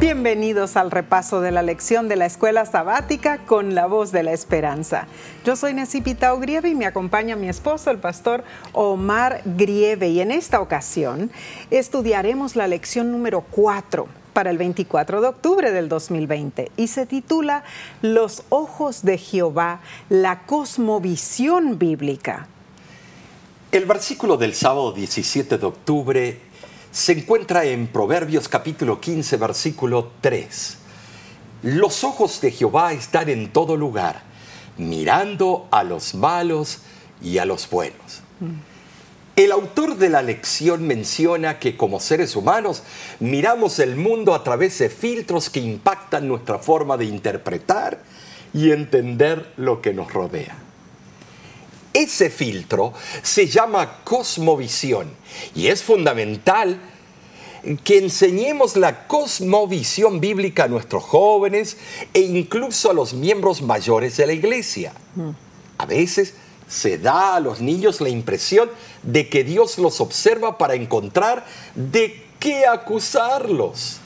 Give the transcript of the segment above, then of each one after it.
Bienvenidos al repaso de la lección de la escuela sabática con la voz de la esperanza. Yo soy Necipita Grieve y me acompaña mi esposo, el pastor Omar Grieve. Y en esta ocasión estudiaremos la lección número 4 para el 24 de octubre del 2020 y se titula Los ojos de Jehová, la cosmovisión bíblica. El versículo del sábado 17 de octubre se encuentra en Proverbios capítulo 15, versículo 3. Los ojos de Jehová están en todo lugar, mirando a los malos y a los buenos. El autor de la lección menciona que como seres humanos miramos el mundo a través de filtros que impactan nuestra forma de interpretar y entender lo que nos rodea. Ese filtro se llama cosmovisión y es fundamental que enseñemos la cosmovisión bíblica a nuestros jóvenes e incluso a los miembros mayores de la iglesia. A veces se da a los niños la impresión de que Dios los observa para encontrar de qué acusarlos.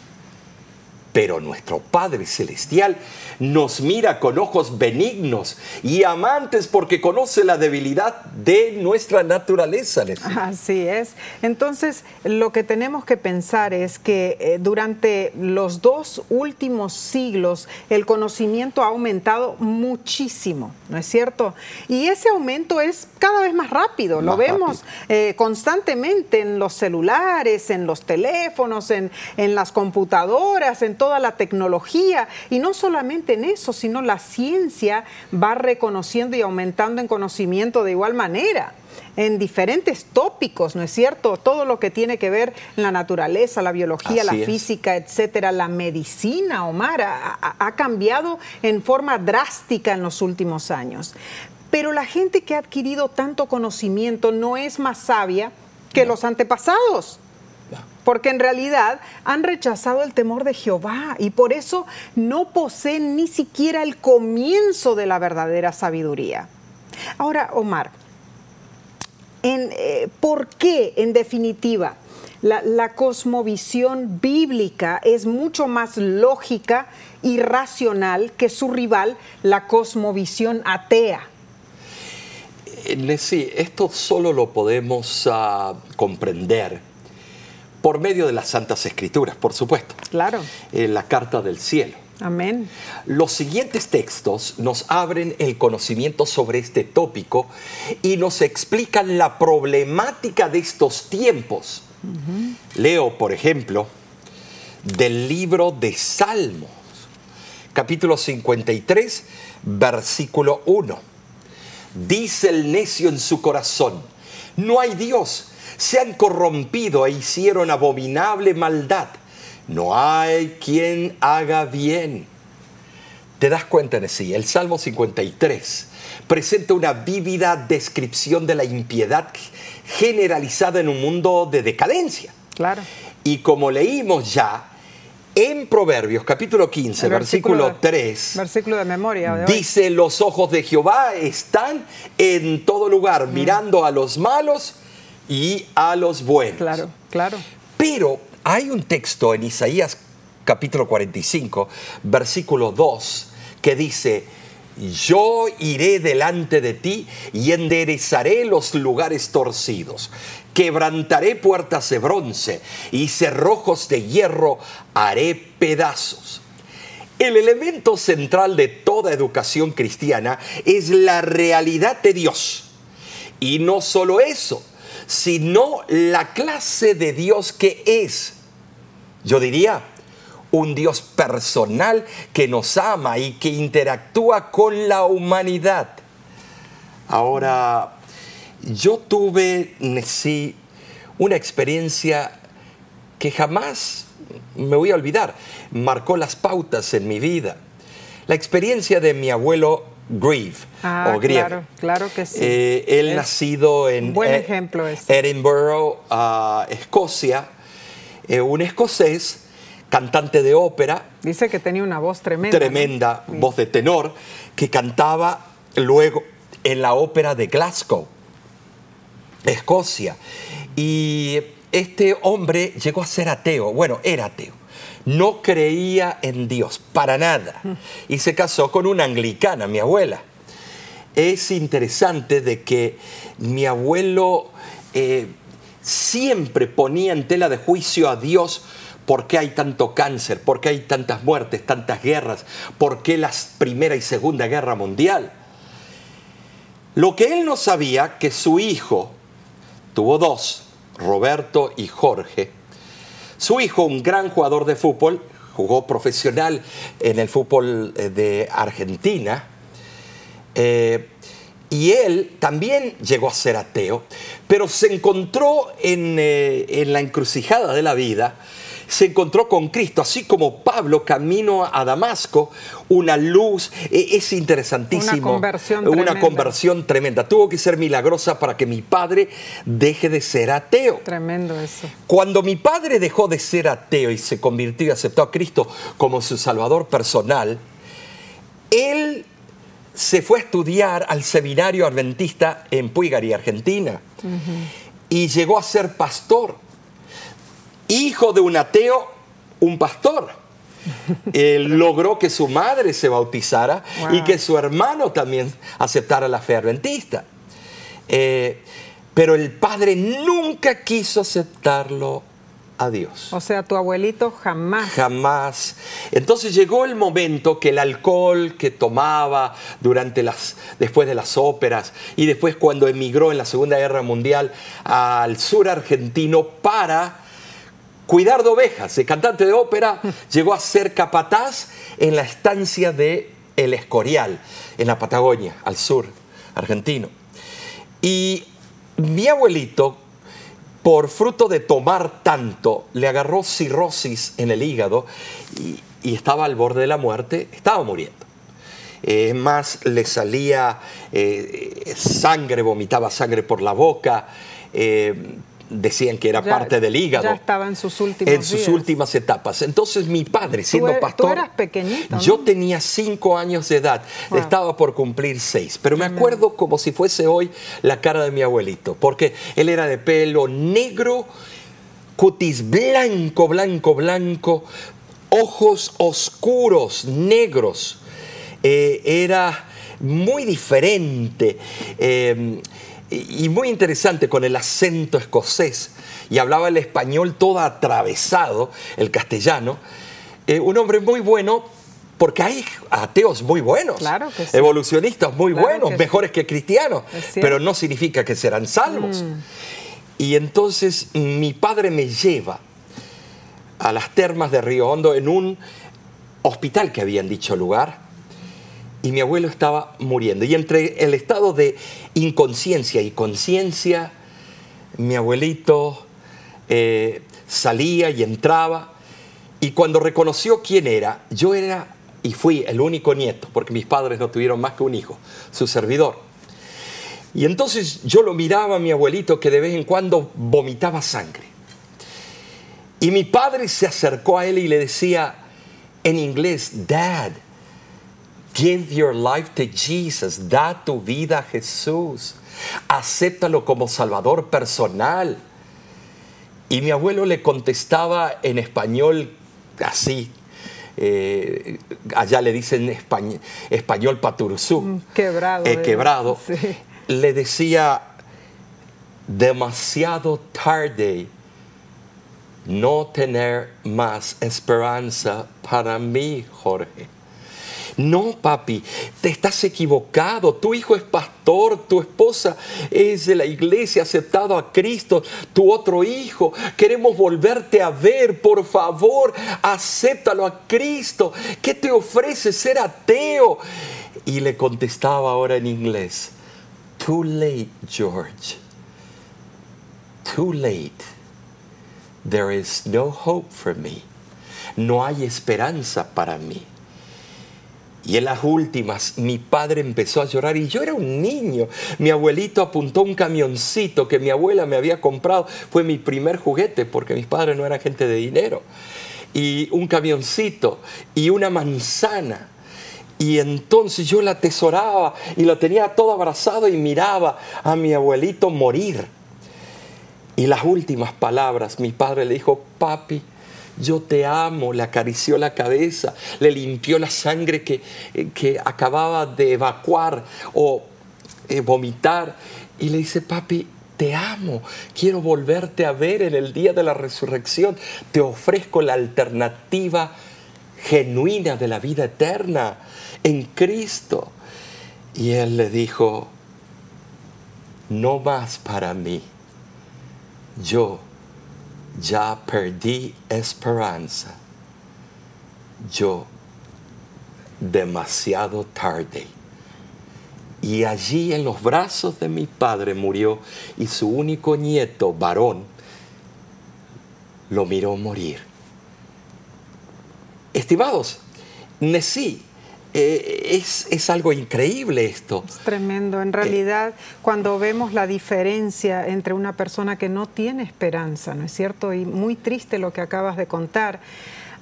Pero nuestro Padre Celestial nos mira con ojos benignos y amantes porque conoce la debilidad de nuestra naturaleza. Así es. Entonces, lo que tenemos que pensar es que eh, durante los dos últimos siglos el conocimiento ha aumentado muchísimo, ¿no es cierto? Y ese aumento es cada vez más rápido. Lo vemos eh, constantemente en los celulares, en los teléfonos, en, en las computadoras, en toda la tecnología y no solamente en eso, sino la ciencia va reconociendo y aumentando en conocimiento de igual manera en diferentes tópicos, ¿no es cierto? Todo lo que tiene que ver la naturaleza, la biología, la física, etcétera, la medicina, Omar, ha, cambiado en forma drástica en los últimos años. Pero la gente que ha adquirido tanto conocimiento no es más sabia que los antepasados porque en realidad han rechazado el temor de Jehová y por eso no poseen ni siquiera el comienzo de la verdadera sabiduría. Ahora, Omar, eh, ¿por qué en definitiva la, cosmovisión bíblica es mucho más lógica y racional que su rival, la cosmovisión atea? Eh, sí, esto solo lo podemos ah, comprender por medio de las Santas Escrituras, por supuesto. Claro. En la Carta del Cielo. Amén. Los siguientes textos nos abren el conocimiento sobre este tópico y nos explican la problemática de estos tiempos. Leo, por ejemplo, del libro de Salmos, capítulo 53, versículo 1. Dice el necio en su corazón, no hay Dios se han corrompido e hicieron abominable maldad. No hay quien haga bien. ¿Te das cuenta, en sí? El Salmo 53 presenta una vívida descripción de la impiedad generalizada en un mundo de decadencia. Claro. Y como leímos ya, en Proverbios capítulo 15, versículo, 3, versículo de memoria, dice, los ojos de Jehová están en todo lugar, mm. mirando a los malos y a los buenos. Claro, claro. Pero hay un texto en Isaías capítulo 45, versículo 2, que dice, yo iré delante de ti y enderezaré los lugares torcidos, quebrantaré puertas de bronce y cerrojos de hierro haré pedazos. El elemento central de toda educación cristiana es la realidad de Dios. Y no solo eso, sino la clase de Dios que es. Yo diría, un Dios personal que nos ama y que interactúa con la humanidad. Ahora, yo tuve, sí, una experiencia que jamás me voy a olvidar, marcó las pautas en mi vida. La experiencia de mi abuelo Grieve ah, Claro, claro que sí. Eh, él nacido en buen ejemplo Edinburgh, uh, Escocia, eh, un escocés, cantante de ópera. Dice que tenía una voz tremenda. Tremenda, voz de tenor, que cantaba luego en la ópera de Glasgow, Escocia. Y este hombre llegó a ser ateo, bueno, era ateo. No creía en Dios, para nada. Y se casó con una anglicana, mi abuela. Es interesante de que mi abuelo eh, siempre ponía en tela de juicio a Dios por qué hay tanto cáncer, por qué hay tantas muertes, tantas guerras, por qué la Primera y Segunda Guerra Mundial. Lo que él no sabía, que su hijo, tuvo dos, Roberto y Jorge, su hijo, un gran jugador de fútbol, jugó profesional en el fútbol eh, de Argentina, eh, y él también llegó a ser ateo, pero se encontró en, eh, en la encrucijada de la vida se encontró con Cristo, así como Pablo camino a Damasco, una luz, e, es interesantísimo. Una conversión Una tremenda. conversión tremenda. Tuvo que ser milagrosa para que mi padre deje de ser ateo. Tremendo eso. Cuando mi padre dejó de ser ateo y se convirtió y aceptó a Cristo como su salvador personal, él se fue a estudiar al seminario adventista en Puigari, Argentina, y llegó a ser pastor. Hijo de un ateo, un pastor. Él logró que su madre se bautizara y que su hermano también aceptara la fe adventista. Eh, pero el padre nunca quiso aceptarlo a Dios. O sea, tu abuelito jamás. Jamás. Entonces llegó el momento que el alcohol que tomaba durante las, después de las óperas y después cuando emigró en la Segunda Guerra Mundial al sur argentino para cuidar de ovejas, de cantante de ópera, llegó a ser capataz en la estancia de El Escorial, en la Patagonia, al sur argentino. Y mi abuelito, por fruto de tomar tanto, le agarró cirrosis en el hígado y, y estaba al borde de la muerte, estaba muriendo. Eh, Es más, le salía eh, sangre, vomitaba sangre por la boca, eh, decían que era Ya- parte del hígado. Ya estaba en sus últimos En sus días. últimas etapas. Entonces mi padre, siendo er- tú pastor, eras pequeñito, ¿no? yo tenía cinco años de edad, Wow. estaba por cumplir seis, pero me acuerdo como si fuese hoy la cara de mi abuelito, porque él era de pelo negro, cutis blanco, blanco, blanco, ojos oscuros, negros. Eh, era muy diferente eh, y y muy interesante con el acento escocés y hablaba el español todo atravesado, el castellano. Eh, un hombre muy bueno porque hay ateos muy buenos, Claro que sí. evolucionistas muy Claro buenos, que sí. mejores que cristianos. Mm. pero no significa que serán salvos. Y entonces mi padre me lleva a las termas de Río Hondo en un hospital que había en dicho lugar y mi abuelo estaba muriendo. Y entre el estado de inconsciencia y conciencia, mi abuelito eh, salía y entraba y cuando reconoció quién era, yo era y fui el único nieto, porque mis padres no tuvieron más que un hijo, su servidor. Y entonces yo lo miraba a mi abuelito que de vez en cuando vomitaba sangre. Y mi padre se acercó a él y le decía en inglés, Dad, give your life to Jesus, da tu vida a Jesús, acéptalo como Salvador personal. Y mi abuelo le contestaba en español así, eh, allá le dicen españ- español paturuzú, Quebrado. eh, quebrado, Sí. le decía, demasiado tarde no tener más esperanza para mí, Jorge. No, papi, te estás equivocado. Tu hijo es pastor, tu esposa es de la iglesia, aceptado a Cristo, tu otro hijo. Queremos volverte a ver, por favor, acéptalo a Cristo. ¿Qué te ofrece ser ateo? Y le contestaba ahora en inglés, too late, George. Too late. There is no hope for me. No hay esperanza para mí. Y en las últimas, mi padre empezó a llorar y yo era un niño. Mi abuelito apuntó un camioncito que mi abuela me había comprado. Fue mi primer juguete porque mis padres no eran gente de dinero. Y un camioncito y una manzana. Y entonces yo la atesoraba y la tenía todo abrazado y miraba a mi abuelito morir. Y las últimas palabras, mi padre le dijo, papi, yo te amo, le acarició la cabeza, le limpió la sangre que, que acababa de evacuar o eh, vomitar. Y le dice, papi, te amo, quiero volverte a ver en el día de la resurrección, te ofrezco la alternativa genuina de la vida eterna en Cristo. Y él le dijo, no más para mí, yo ya perdí esperanza, yo demasiado tarde. Y allí en los brazos de mi padre murió y su único nieto, varón, lo miró morir. Estimados, Nesí eh, es, algo increíble esto. Es tremendo. En realidad, cuando vemos la diferencia entre una persona que no tiene esperanza, ¿no es cierto? Y muy triste lo que acabas de contar.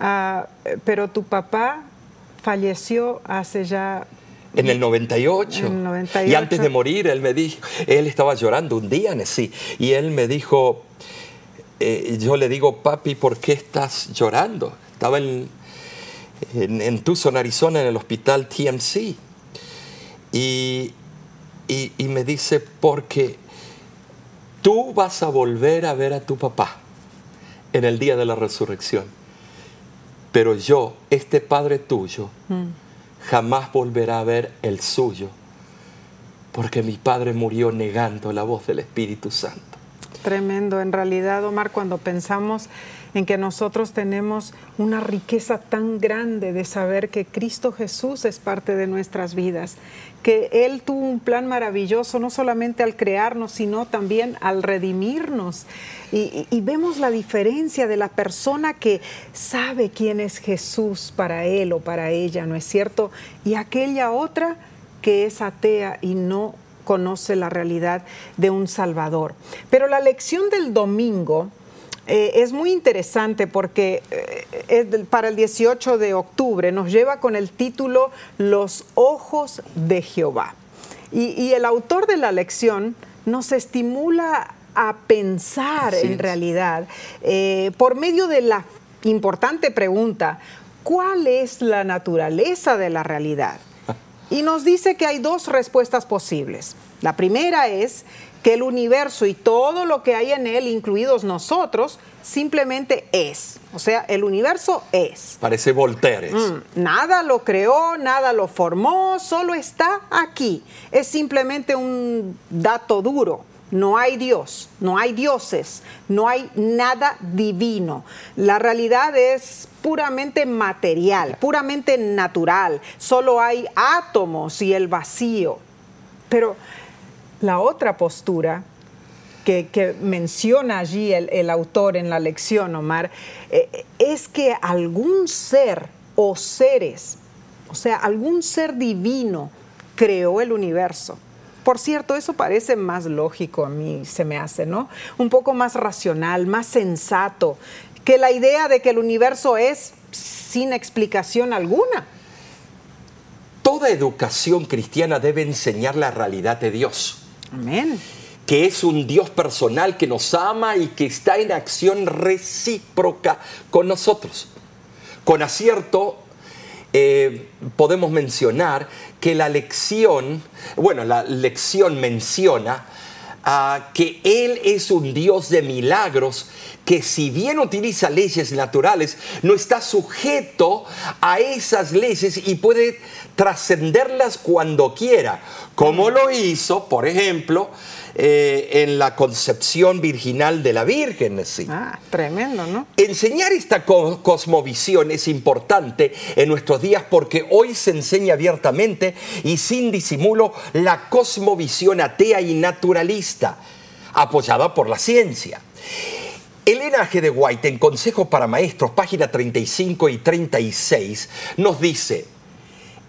Ah, pero tu papá falleció hace ya en el 98. Y antes de morir, él me dijo, él estaba llorando un día, sí, y él me dijo, eh, yo le digo, papi, ¿por qué estás llorando? Estaba en, en, Tucson, Arizona, en el hospital TMC. Y, y, me dice, porque tú vas a volver a ver a tu papá en el día de la resurrección. Pero yo, este padre tuyo, mm. jamás volverá a ver el suyo, porque mi padre murió negando la voz del Espíritu Santo. Tremendo, en realidad, Omar, cuando pensamos en que nosotros tenemos una riqueza tan grande de saber que Cristo Jesús es parte de nuestras vidas, que Él tuvo un plan maravilloso, no solamente al crearnos, sino también al redimirnos. Y, vemos la diferencia de la persona que sabe quién es Jesús para Él o para ella, ¿no es cierto? Y aquella otra que es atea y no conoce la realidad de un Salvador. Pero la lección del domingo eh, es muy interesante porque eh, para el 18 de octubre nos lleva con el título Los ojos de Jehová. Y, el autor de la lección nos estimula a pensar en realidad eh, por medio de la importante pregunta, ¿cuál es la naturaleza de la realidad? Y nos dice que hay dos respuestas posibles. La primera es que el universo y todo lo que hay en él, incluidos nosotros, simplemente es. O sea, el universo es. Parece Voltaire. Mm, nada lo creó, nada lo formó, solo está aquí. Es simplemente un dato duro. No hay Dios, no hay dioses, no hay nada divino. La realidad es puramente material, puramente natural. Solo hay átomos y el vacío. Pero la otra postura que, menciona allí el, autor en la lección, Omar, eh, es que algún ser o seres, o sea, algún ser divino creó el universo. Por cierto, eso parece más lógico a mí, se me hace, ¿no? Un poco más racional, más sensato, que la idea de que el universo es sin explicación alguna. Toda educación cristiana debe enseñar la realidad de Dios. Amén. Que es un Dios personal que nos ama y que está en acción recíproca con nosotros. Con acierto, eh, podemos mencionar que la lección, bueno, la lección menciona que Él es un Dios de milagros que si bien utiliza leyes naturales, no está sujeto a esas leyes y puede trascenderlas cuando quiera, como lo hizo, por ejemplo, eh, en la concepción virginal de la Virgen. ¿sí? Ah, tremendo, ¿no? Enseñar esta cosmovisión es importante en nuestros días porque hoy se enseña abiertamente y sin disimulo la cosmovisión atea y naturalista, apoyada por la ciencia. Elena G. de White, en Consejo para Maestros, página 35 y 36, nos dice,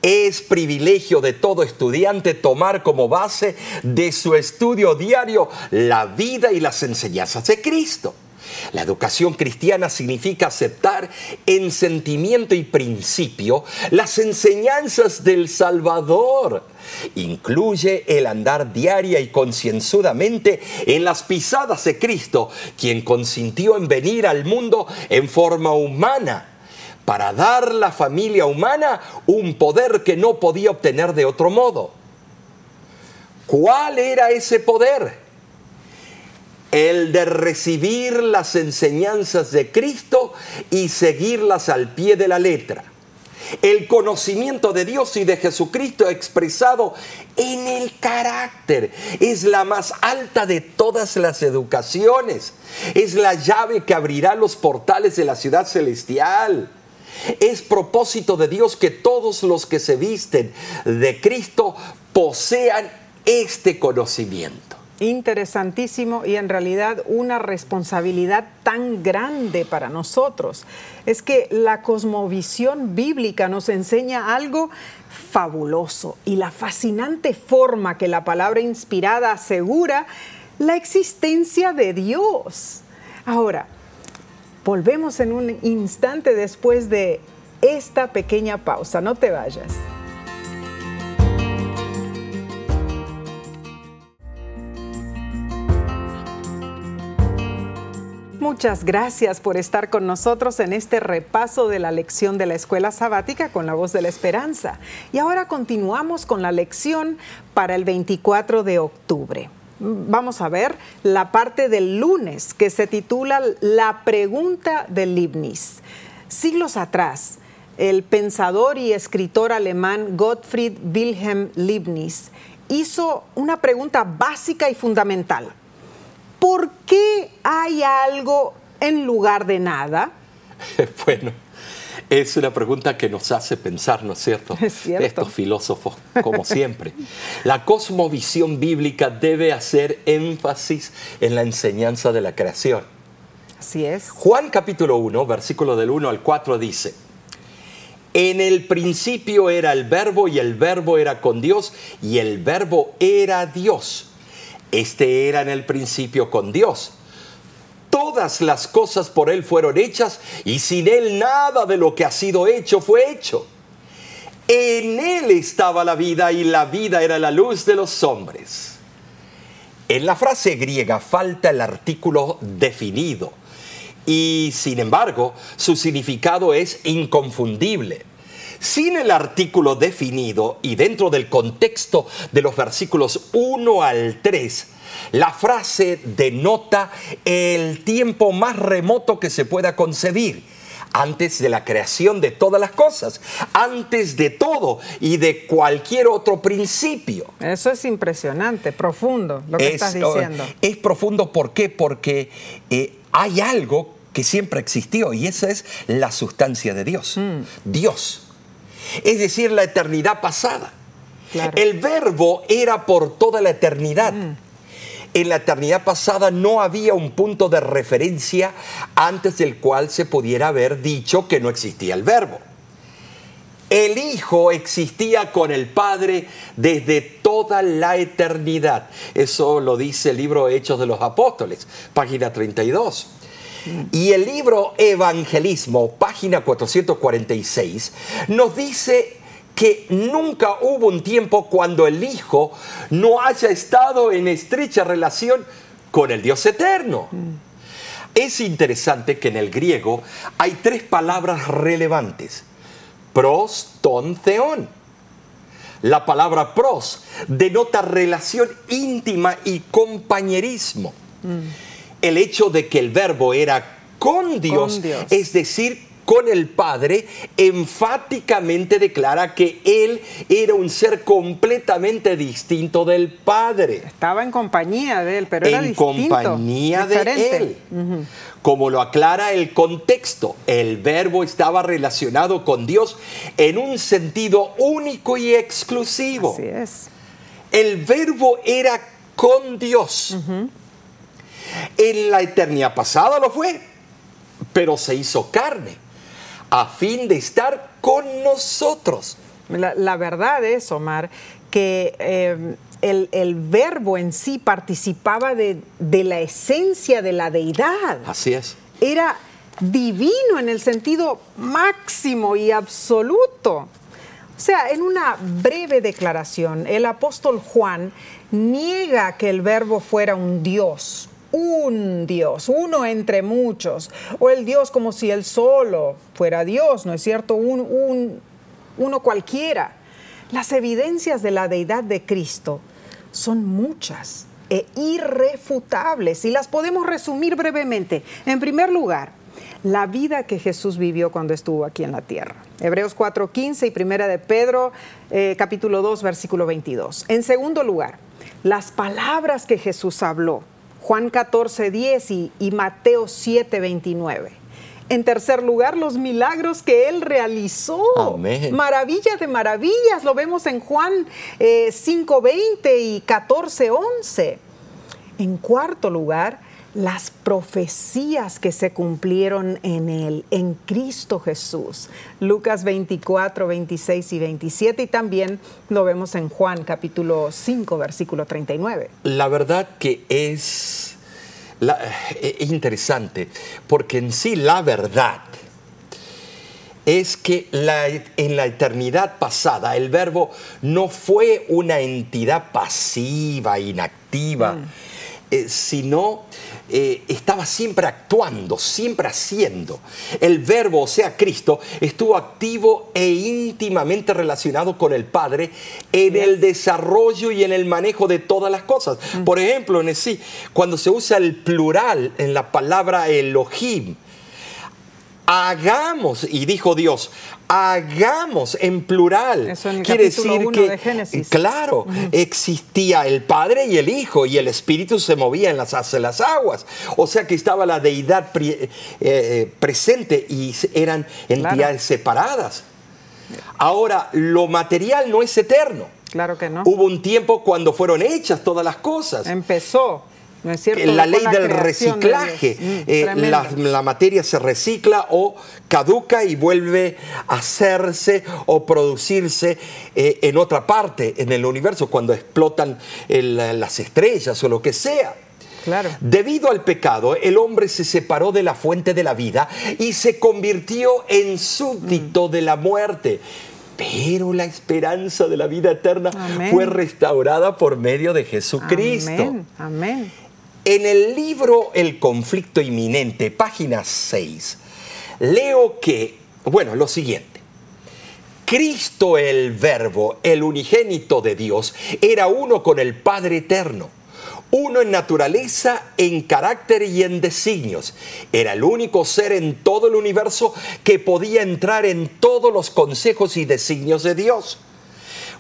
es privilegio de todo estudiante tomar como base de su estudio diario la vida y las enseñanzas de Cristo. La educación cristiana significa aceptar en sentimiento y principio las enseñanzas del Salvador. incluye el andar diaria y concienzudamente en las pisadas de Cristo, quien consintió en venir al mundo en forma humana para dar la familia humana un poder que no podía obtener de otro modo. ¿Cuál era ese poder? El de recibir las enseñanzas de Cristo y seguirlas al pie de la letra. El conocimiento de Dios y de Jesucristo expresado en el carácter es la más alta de todas las educaciones. Es la llave que abrirá los portales de la ciudad celestial. Es propósito de Dios que todos los que se visten de Cristo posean este conocimiento. Interesantísimo y en realidad una responsabilidad tan grande para nosotros. Es que la cosmovisión bíblica nos enseña algo fabuloso y la fascinante forma que la palabra inspirada asegura la existencia de Dios. Ahora, volvemos en un instante después de esta pequeña pausa. No te vayas. Muchas gracias por estar con nosotros en este repaso de la lección de la escuela sabática con la voz de la esperanza. Y ahora continuamos con la lección para el 24 de octubre. Vamos a ver la parte del lunes que se titula La pregunta de Leibniz. Siglos atrás, el pensador y escritor alemán Gottfried Wilhelm Leibniz hizo una pregunta básica y fundamental ¿por qué hay algo en lugar de nada? Bueno, es una pregunta que nos hace pensar, ¿no es cierto? Es cierto. Estos filósofos, como siempre. La cosmovisión bíblica debe hacer énfasis en la enseñanza de la creación. Así es. Juan capítulo 1, versículo del 1 al 4 dice, en el principio era el verbo y el verbo era con Dios y el verbo era Dios. Este era en el principio con Dios. Todas las cosas por Él fueron hechas y sin Él nada de lo que ha sido hecho fue hecho. En Él estaba la vida y la vida era la luz de los hombres. En la frase griega falta el artículo definido y sin embargo su significado es inconfundible. Sin el artículo definido y dentro del contexto de los versículos 1 al 3, la frase denota el tiempo más remoto que se pueda concebir antes de la creación de todas las cosas, antes de todo y de cualquier otro principio. Eso es impresionante, profundo lo que estás diciendo. Es profundo, ¿por qué? Porque eh, hay algo que siempre existió y esa es la sustancia de Dios. Mm. Dios es decir, la eternidad pasada. El verbo era por toda la eternidad. Mm. En la eternidad pasada no había un punto de referencia antes del cual se pudiera haber dicho que no existía el verbo. El Hijo existía con el Padre desde toda la eternidad. Eso lo dice el libro Hechos de los Apóstoles, página 32. Y el libro Evangelismo, página 446, nos dice que nunca hubo un tiempo cuando el Hijo no haya estado en estrecha relación con el Dios eterno. Es interesante que en el griego hay tres palabras relevantes. Pros, ton, theon. La palabra pros denota relación íntima y compañerismo. Mm el hecho de que el verbo era con Dios, es decir, con el Padre, enfáticamente declara que Él era un ser completamente distinto del Padre. Estaba en compañía de Él, pero era distinto. En compañía de Él. Como lo aclara el contexto, el verbo estaba relacionado con Dios en un sentido único y exclusivo. Así es. El verbo era con Dios. En la eternidad pasada lo fue, pero se hizo carne a fin de estar con nosotros. La, verdad es, Omar, que eh, el, verbo en sí participaba de, de la esencia de la deidad. Así es. Era divino en el sentido máximo y absoluto. O sea, en una breve declaración, el apóstol Juan niega que el verbo fuera un Dios, un Dios, uno entre muchos, o el Dios como si él solo fuera Dios, ¿no es cierto? Un, uno cualquiera. Las evidencias de la deidad de Cristo son muchas e irrefutables y las podemos resumir brevemente. En primer lugar, la vida que Jesús vivió cuando estuvo aquí en la tierra. Hebreos 4:15 y Primera de Pedro eh, capítulo 2 versículo 22. En segundo lugar, las palabras que Jesús habló. Juan 14:10 y, y Mateo 7:29. En tercer lugar, los milagros que él realizó. Amén. Maravillas de maravillas. Lo vemos en Juan 5:20 eh, y 14:11. En cuarto lugar, las profecías que se cumplieron en él, en Cristo Jesús. Lucas 24, 26 y 27 y también lo vemos en Juan capítulo 5, versículo 39. La verdad que es, eh, interesante porque en sí la verdad es que en la eternidad pasada el verbo no fue una entidad pasiva, inactiva, mm. Eh, sino eh, estaba siempre actuando, siempre haciendo. El verbo, o sea, Cristo, estuvo activo e íntimamente relacionado con el Padre en el desarrollo y en el manejo de todas las cosas. Mm. Por ejemplo, en sí, cuando se usa el plural en la palabra Elohim, hagamos, y dijo Dios, hagamos en plural. Eso en el Quiere decir que, de Génesis. claro, existía el Padre y el Hijo, y el Espíritu se movía en las, las aguas. O sea que estaba la deidad eh, eh, presente y eran entidades separadas. Ahora, lo material no es eterno. Claro que no. Hubo un tiempo cuando fueron hechas todas las cosas. Empezó la ley del reciclaje. Mm, eh, la, materia se recicla o caduca y vuelve a hacerse o producirse eh, en otra parte en el universo, cuando explotan las estrellas o lo que sea. Claro. Debido al pecado, el hombre se separó de la fuente de la vida y se convirtió en súbdito mm. de la muerte. Pero la esperanza de la vida eterna fue restaurada por medio de Jesucristo. Amén. Amén. En el libro El conflicto inminente, página 6, leo que, bueno, lo siguiente. Cristo el Verbo, el unigénito de Dios, era uno con el Padre Eterno, uno en naturaleza, en carácter y en designios. Era el único ser en todo el universo que podía entrar en todos los consejos y designios de Dios.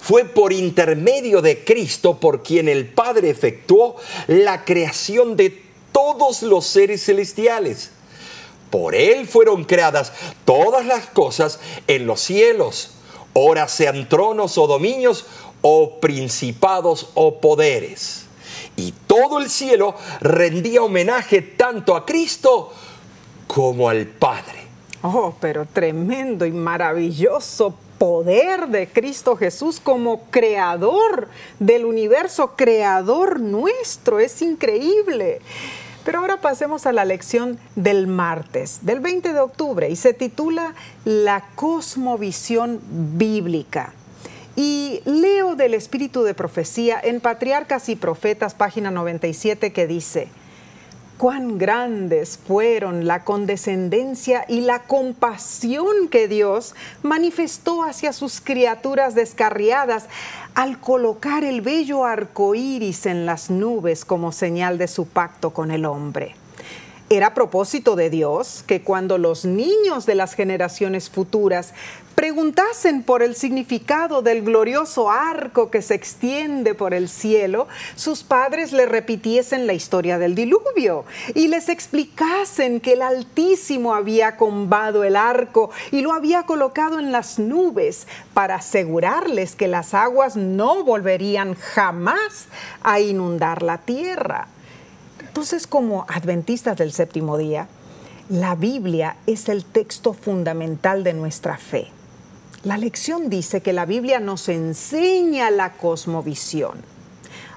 Fue por intermedio de Cristo por quien el Padre efectuó la creación de todos los seres celestiales. Por Él fueron creadas todas las cosas en los cielos, ora sean tronos o dominios, o principados o poderes. Y todo el cielo rendía homenaje tanto a Cristo como al Padre. Oh, pero tremendo y maravilloso poder de Cristo Jesús como creador del universo, creador nuestro. Es increíble. Pero ahora pasemos a la lección del martes, del 20 de octubre, y se titula La cosmovisión bíblica. Y leo del espíritu de profecía en Patriarcas y Profetas, página 97, que dice, cuán grandes fueron la condescendencia y la compasión que Dios manifestó hacia sus criaturas descarriadas al colocar el bello arco iris en las nubes como señal de su pacto con el hombre. Era propósito de Dios que cuando los niños de las generaciones futuras preguntasen por el significado del glorioso arco que se extiende por el cielo, sus padres le repitiesen la historia del diluvio y les explicasen que el Altísimo había combado el arco y lo había colocado en las nubes para asegurarles que las aguas no volverían jamás a inundar la tierra. Entonces, como adventistas del séptimo día, la Biblia es el texto fundamental de nuestra fe. La lección dice que la Biblia nos enseña la cosmovisión.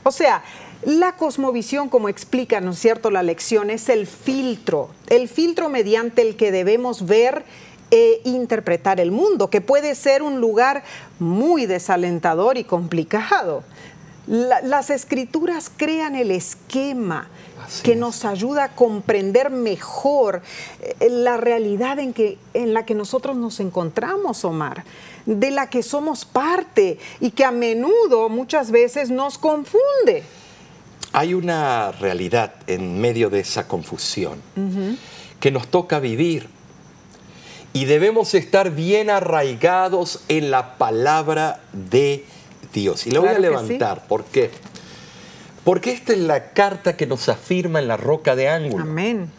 O sea, la cosmovisión, como explica, ¿no es cierto?, la lección, es el filtro, el filtro mediante el que debemos ver e interpretar el mundo, que puede ser un lugar muy desalentador y complicado. Las escrituras crean el esquema que nos ayuda a comprender mejor eh, la realidad en, que, en la que nosotros nos encontramos, Omar, de la que somos parte y que a menudo, muchas veces, nos confunde. Hay una realidad en medio de esa confusión que nos toca vivir y debemos estar bien arraigados en la palabra de Dios. Y la voy a levantar porque porque esta es la carta que nos afirma en la roca de ángulo. Amén.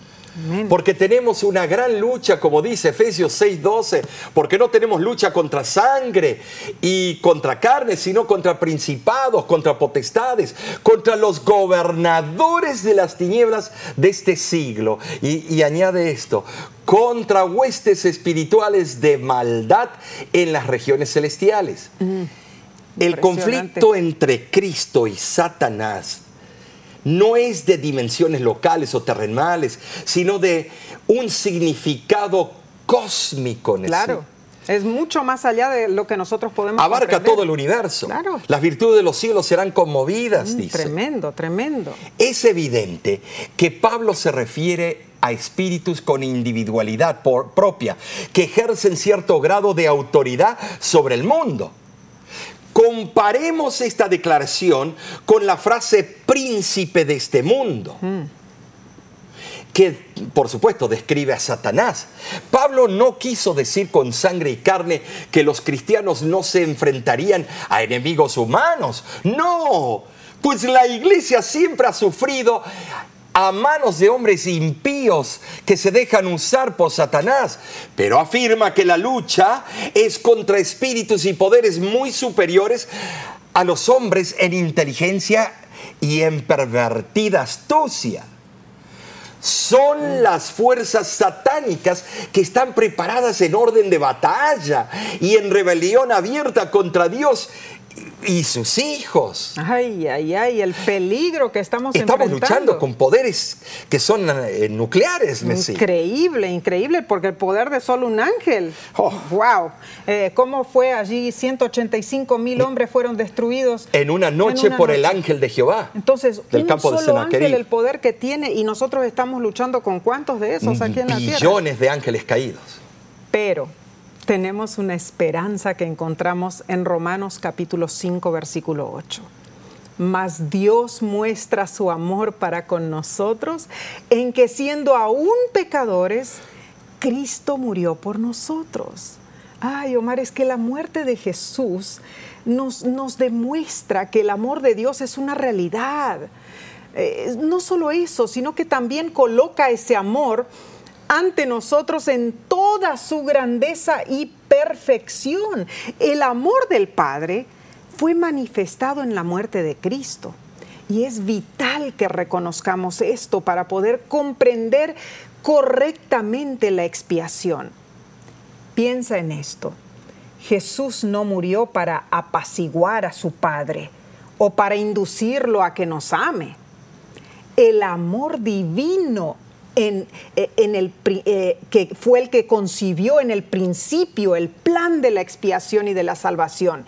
Porque tenemos una gran lucha, como dice Efesios 6:12, porque no tenemos lucha contra sangre y contra carne, sino contra principados, contra potestades, contra los gobernadores de las tinieblas de este siglo. Y, añade esto, contra huestes espirituales de maldad en las regiones celestiales. Mm. El conflicto entre Cristo y Satanás no es de dimensiones locales o terrenales, sino de un significado cósmico. claro. Es mucho más allá de lo que nosotros podemos Abarca todo el universo. Claro. Las virtudes de los cielos serán conmovidas, mm, dice. Tremendo, tremendo. Es evidente que Pablo se refiere a espíritus con individualidad propia, que ejercen cierto grado de autoridad sobre el mundo. Comparemos esta declaración con la frase príncipe de este mundo. que por supuesto describe a Satanás. Pablo no quiso decir con sangre y carne que los cristianos no se enfrentarían a enemigos humanos. No, pues la iglesia siempre ha sufrido a manos de hombres impíos que se dejan usar por Satanás, pero afirma que la lucha es contra espíritus y poderes muy superiores a los hombres en inteligencia y en pervertida astucia. Son las fuerzas satánicas que están preparadas en orden de batalla y en rebelión abierta contra Dios y sus hijos. Ay, ay, ay, el peligro que estamos Estamos luchando con poderes que son eh, nucleares, Messi. Increíble, increíble, porque el poder de solo un ángel. ¡Wow! Eh, ¿Cómo fue allí? 185 mil hombres fueron destruidos. En una noche por el ángel de Jehová. Entonces, del un campo solo ángel, el poder que tiene, y nosotros estamos luchando con cuántos de esos aquí en la tierra. Millones de ángeles caídos. Pero tenemos una esperanza que encontramos en Romanos capítulo 5, versículo 8. Mas Dios muestra su amor para con nosotros en que siendo aún pecadores, Cristo murió por nosotros. Ay, Omar, es que la muerte de Jesús nos, nos demuestra que el amor de Dios es una realidad. Eh, no solo eso, sino que también coloca ese amor ante nosotros en toda su grandeza y perfección. El amor del Padre fue manifestado en la muerte de Cristo. Y es vital que reconozcamos esto para poder comprender correctamente la expiación. Piensa en esto. Jesús no murió para apaciguar a su Padre o para inducirlo a que nos ame. El amor divino en, eh, el, eh, que fue el que concibió en el principio el plan de la expiación y de la salvación.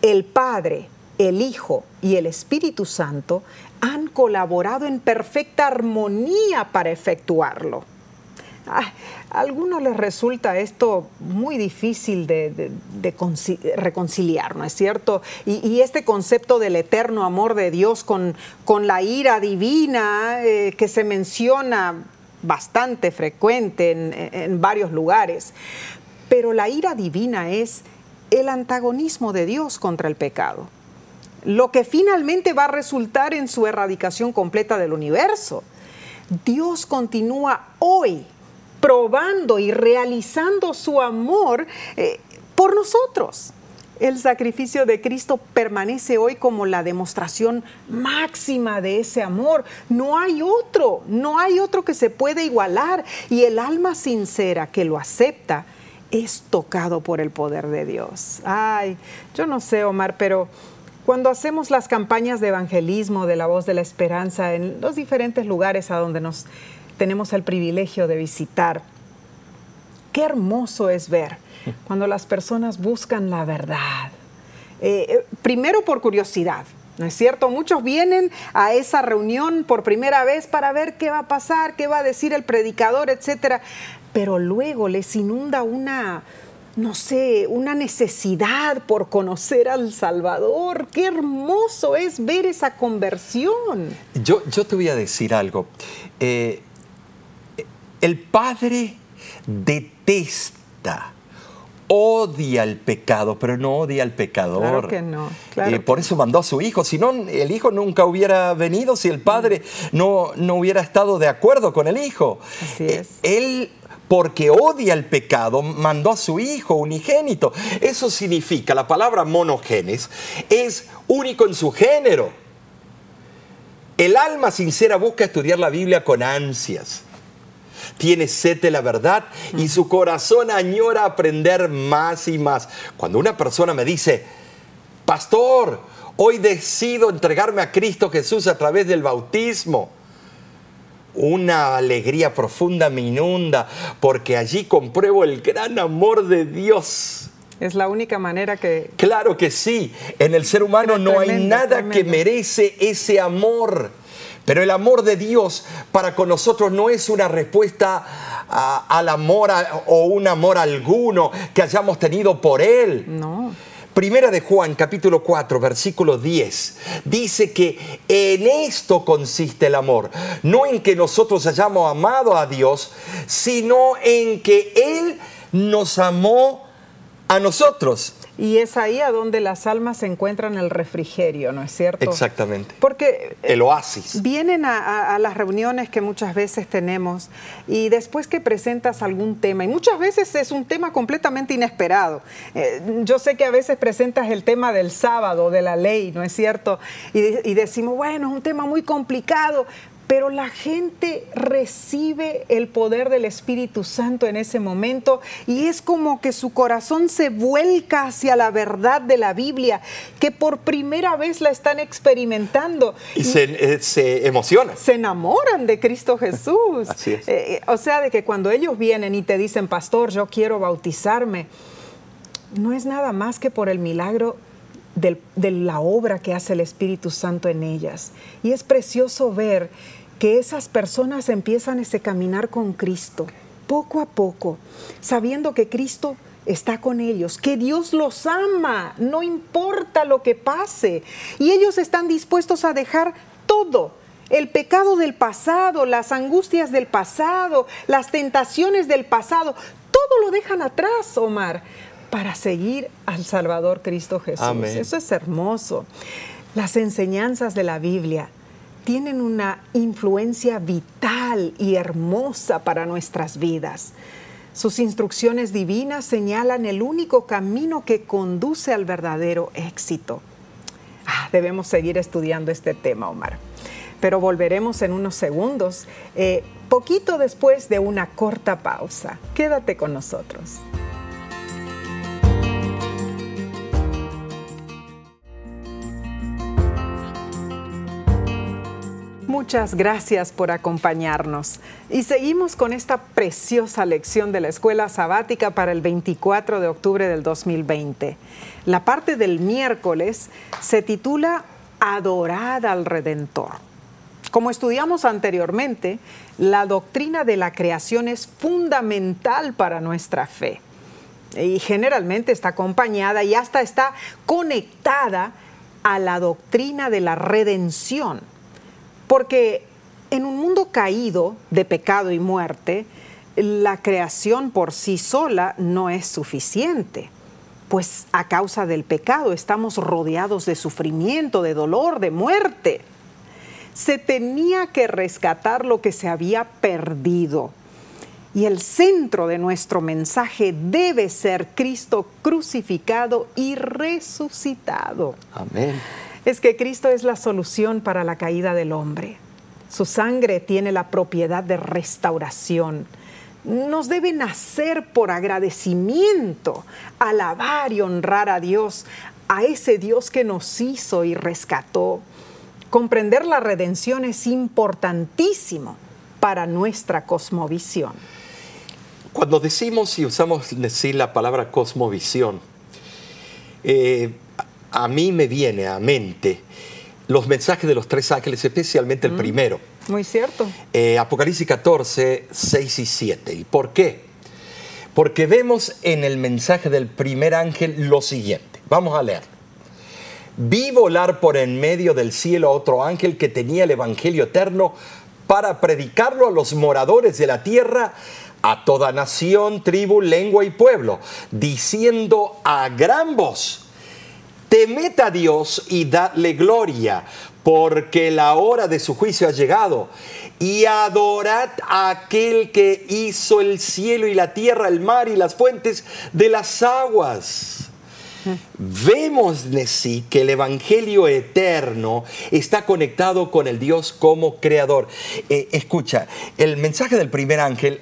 El Padre, el Hijo y el Espíritu Santo han colaborado en perfecta armonía para efectuarlo. a algunos les resulta esto muy difícil de, reconciliar, ¿no es cierto? Y, este concepto del eterno amor de Dios con, con la ira divina eh, que se menciona bastante frecuente en, varios lugares. Pero la ira divina es el antagonismo de Dios contra el pecado, lo que finalmente va a resultar en su erradicación completa del universo. Dios continúa hoy probando y realizando su amor eh, por nosotros el sacrificio de Cristo permanece hoy como la demostración máxima de ese amor. No hay otro, no hay otro que se pueda igualar. Y el alma sincera que lo acepta es tocado por el poder de Dios. Ay, yo no sé, Omar, pero cuando hacemos las campañas de evangelismo de la voz de la esperanza en los diferentes lugares a donde nos tenemos el privilegio de visitar, qué hermoso es ver cuando las personas buscan la verdad. Eh, eh, primero por curiosidad, ¿no es cierto? Muchos vienen a esa reunión por primera vez para ver qué va a pasar, qué va a decir el predicador, etcétera. Pero luego les inunda una, no sé, una necesidad por conocer al Salvador. Qué hermoso es ver esa conversión. Yo, yo te voy a decir algo. Eh, el Padre detesta odia el pecado, pero no odia al pecador. Claro que no. Eh, por eso mandó a su hijo. Si no, el hijo nunca hubiera venido si el padre no, no hubiera estado de acuerdo con el hijo. Así es. Eh, él porque odia el pecado, mandó a su hijo unigénito. Eso significa, la palabra monogenes es único en su género. El alma sincera busca estudiar la Biblia con ansias tiene sed de la verdad y su corazón añora aprender más y más. Cuando una persona me dice, pastor, hoy decido entregarme a Cristo Jesús a través del bautismo, una alegría profunda me inunda porque allí compruebo el gran amor de Dios. Es la única manera que... Claro que sí, en el ser humano no hay nada que merece ese amor. Pero el amor de Dios para con nosotros no es una respuesta al amor o un amor alguno que hayamos tenido por Él. No. Primera de Juan, capítulo 4, versículo 10, dice que en esto consiste el amor, no en que nosotros hayamos amado a Dios, sino en que Él nos amó a nosotros. Y es ahí a donde las almas encuentran el refrigerio, ¿no es cierto? Exactamente. Porque el oasis. Vienen a, las reuniones que muchas veces tenemos y después que presentas algún tema, y muchas veces es un tema completamente inesperado. Eh, yo sé que a veces presentas el tema del sábado, de la ley, ¿no es cierto? Y, y decimos, bueno, es un tema muy complicado, pero la gente recibe el poder del Espíritu Santo en ese momento y es como que su corazón se vuelca hacia la verdad de la Biblia, que por primera vez la están experimentando. Y se, eh, emocionan. Se enamoran de Cristo Jesús. Así es. Eh, o sea, de que cuando ellos vienen y te dicen, pastor, yo quiero bautizarme, no es nada más que por el milagro de la obra que hace el Espíritu Santo en ellas. Y es precioso ver que esas personas empiezan ese caminar con Cristo, poco a poco, sabiendo que Cristo está con ellos, que Dios los ama, no importa lo que pase. Y ellos están dispuestos a dejar todo, el pecado del pasado, las angustias del pasado, las tentaciones del pasado, todo lo dejan atrás, Omar, para seguir al Salvador Cristo Jesús. Eso es hermoso. Las enseñanzas de la Biblia tienen una influencia vital y hermosa para nuestras vidas. Sus instrucciones divinas señalan el único camino que conduce al verdadero éxito. Ah, debemos seguir estudiando este tema, Omar. Pero volveremos en unos segundos, eh, poquito después de una corta pausa. Quédate con nosotros. Muchas gracias por acompañarnos. Y seguimos con esta preciosa lección de la escuela sabática para el 24 de octubre del 2020. La parte del miércoles se titula Adorad al Redentor. Como estudiamos anteriormente, la doctrina de la creación es fundamental para nuestra fe y generalmente está acompañada y hasta está conectada a la doctrina de la redención porque en un mundo caído de pecado y muerte, la creación por sí sola no es suficiente, pues a causa del pecado estamos rodeados de sufrimiento, de dolor, de muerte. Se tenía que rescatar lo que se había perdido. Y el centro de nuestro mensaje debe ser Cristo crucificado y resucitado. Amén es que Cristo es la solución para la caída del hombre. Su sangre tiene la propiedad de restauración. Nos debe nacer por agradecimiento, alabar y honrar a Dios, a ese Dios que nos hizo y rescató. Comprender la redención es importantísimo para nuestra cosmovisión. Cuando decimos y usamos decir la palabra cosmovisión, eh, a mí me viene a mente los mensajes de los tres ángeles, especialmente el primero. Muy cierto. Eh, Apocalipsis 14, 6 y 7. ¿Y por qué? Porque vemos en el mensaje del primer ángel lo siguiente. Vamos a leer. Vi volar por en medio del cielo a otro ángel que tenía el Evangelio eterno para predicarlo a los moradores de la tierra, a toda nación, tribu, lengua y pueblo, diciendo a gran voz, temed a Dios y dadle gloria, porque la hora de su juicio ha llegado. Y adorad a aquel que hizo el cielo y la tierra, el mar y las fuentes de las aguas. Vemos, sí que el Evangelio eterno está conectado con el Dios como creador. Eh, escucha, el mensaje del primer ángel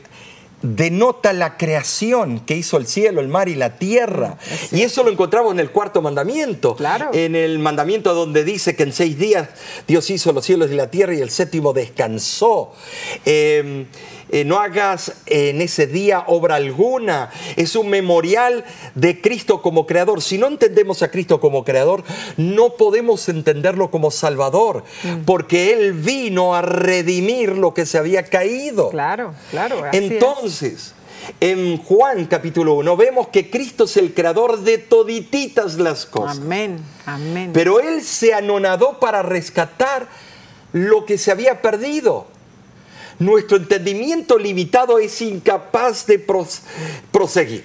denota la creación que hizo el cielo, el mar y la tierra. Y eso lo encontramos en el cuarto mandamiento. Claro. En el mandamiento donde dice que en seis días Dios hizo los cielos y la tierra y el séptimo descansó. Em, eh, no hagas en ese día obra alguna. Es un memorial de Cristo como creador. Si no entendemos a Cristo como creador, no podemos entenderlo como salvador, mm. porque Él vino a redimir lo que se había caído. Claro, claro. Entonces, en Juan capítulo 1 vemos que Cristo es el creador de todititas las cosas. Amén, amén. Pero Él se anonadó para rescatar lo que se había perdido. Nuestro entendimiento limitado es incapaz de proseguir.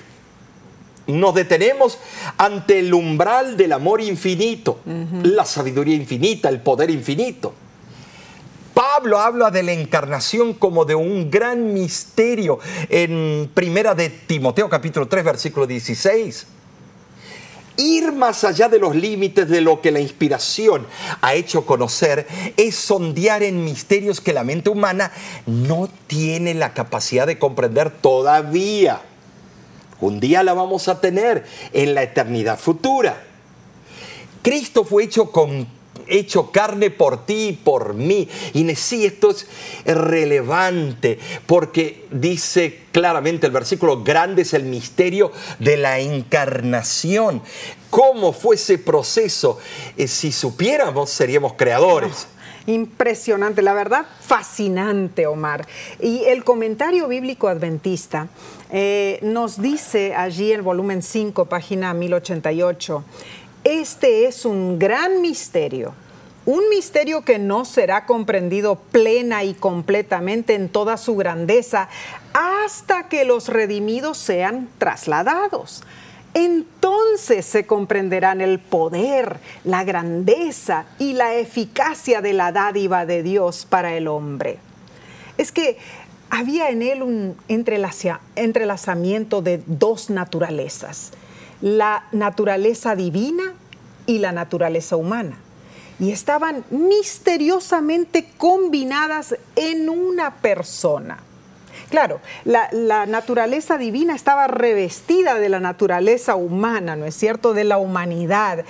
Nos detenemos ante el umbral del amor infinito, la sabiduría infinita, el poder infinito. Pablo habla de la encarnación como de un gran misterio en Primera de Timoteo capítulo 3 versículo 16 ir más allá de los límites de lo que la inspiración ha hecho conocer es sondear en misterios que la mente humana no tiene la capacidad de comprender todavía. Un día la vamos a tener en la eternidad futura. Cristo fue hecho con hecho carne por ti y por mí. Y sí, esto es relevante porque dice claramente el versículo, grande es el misterio de la encarnación. ¿Cómo fue ese proceso? Eh, si supiéramos, seríamos creadores. Impresionante, la verdad, fascinante, Omar. Y el comentario bíblico adventista eh, nos dice allí en volumen 5, página 1088, este es un gran misterio, un misterio que no será comprendido plena y completamente en toda su grandeza hasta que los redimidos sean trasladados. Entonces se comprenderán el poder, la grandeza y la eficacia de la dádiva de Dios para el hombre. Es que había en él un entrelazamiento de dos naturalezas la naturaleza divina y la naturaleza humana. Y estaban misteriosamente combinadas en una persona. Claro, la, naturaleza divina estaba revestida de la naturaleza humana, ¿no es cierto? De la humanidad,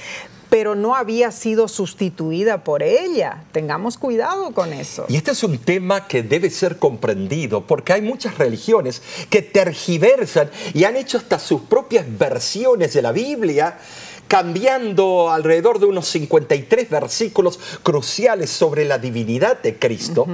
pero no había sido sustituida por ella. Tengamos cuidado con eso. Y este es un tema que debe ser comprendido porque hay muchas religiones que tergiversan y han hecho hasta sus propias versiones de la Biblia cambiando alrededor de unos 53 versículos cruciales sobre la divinidad de Cristo.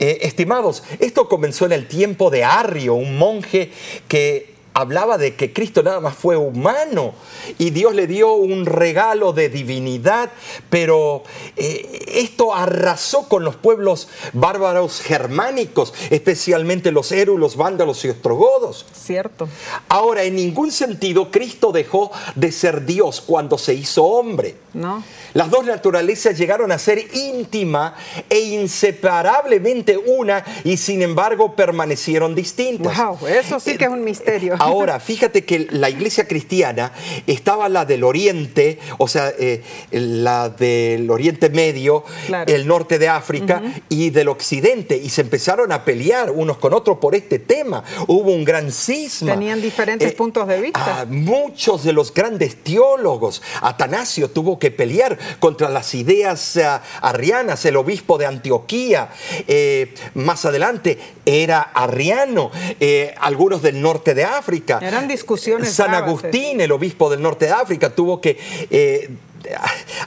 Eh, estimados, esto comenzó en el tiempo de Arrio, un monje que hablaba de que Cristo nada más fue humano y Dios le dio un regalo de divinidad, pero eh, esto arrasó con los pueblos bárbaros germánicos, especialmente los érulos, vándalos y ostrogodos. Cierto. Ahora, en ningún sentido Cristo dejó de ser Dios cuando se hizo hombre. No. Las dos naturalezas llegaron a ser íntima e inseparablemente una y sin embargo permanecieron distintas. Wow, eso sí que es un misterio. Ahora, fíjate que la iglesia cristiana estaba la del Oriente, o sea, eh, la del Oriente Medio, el norte de África y del Occidente, y se empezaron a pelear unos con otros por este tema. Hubo un gran cisma. Tenían diferentes eh, puntos de vista. muchos de los grandes teólogos, Atanasio tuvo que que pelear contra las ideas eh, arrianas. El obispo de Antioquía, eh, más adelante, era arriano. Eh, algunos del norte de África. Eran discusiones. San Agustín, el obispo del norte de África, tuvo que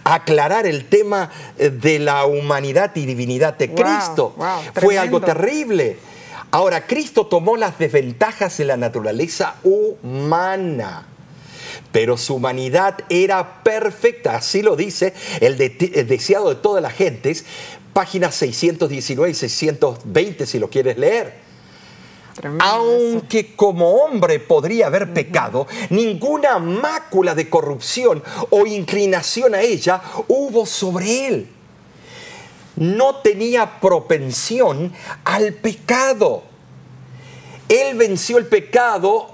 aclarar el tema de la humanidad y divinidad de Cristo. Fue algo terrible. Ahora, Cristo tomó las desventajas de la naturaleza humana pero su humanidad era perfecta, así lo dice el, deseado de todas las gentes, páginas 619 y 620 si lo quieres leer. Aunque como hombre podría haber pecado, ninguna mácula de corrupción o inclinación a ella hubo sobre él. No tenía propensión al pecado. Él venció el pecado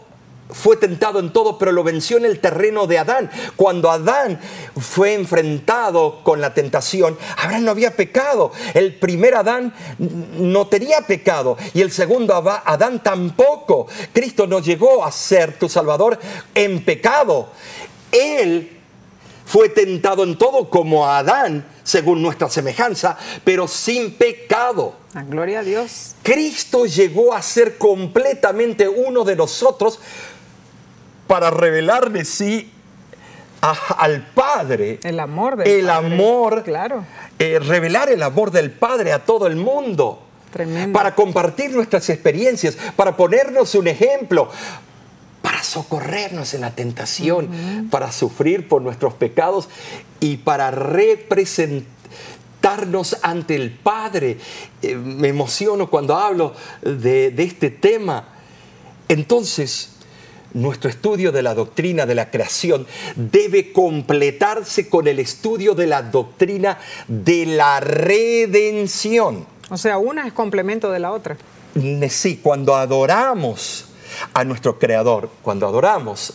fue tentado en todo, pero lo venció en el terreno de Adán. Cuando Adán fue enfrentado con la tentación, Abraham no había pecado. El primer Adán no tenía pecado y el segundo Adán tampoco. Cristo no llegó a ser tu Salvador en pecado. Él fue tentado en todo como Adán, según nuestra semejanza, pero sin pecado. gloria a Dios. Cristo llegó a ser completamente uno de nosotros para revelar de sí al Padre. El amor del el amor, claro. Eh, revelar el amor del Padre a todo el mundo. Tremendo. Para compartir nuestras experiencias, para ponernos un ejemplo, para socorrernos en la tentación, para sufrir por nuestros pecados y para representarnos ante el Padre. Eh, me emociono cuando hablo de, de este tema. Entonces, nuestro estudio de la doctrina de la creación debe completarse con el estudio de la doctrina de la redención. O sea, una es complemento de la otra. Sí, cuando adoramos a nuestro Creador, cuando adoramos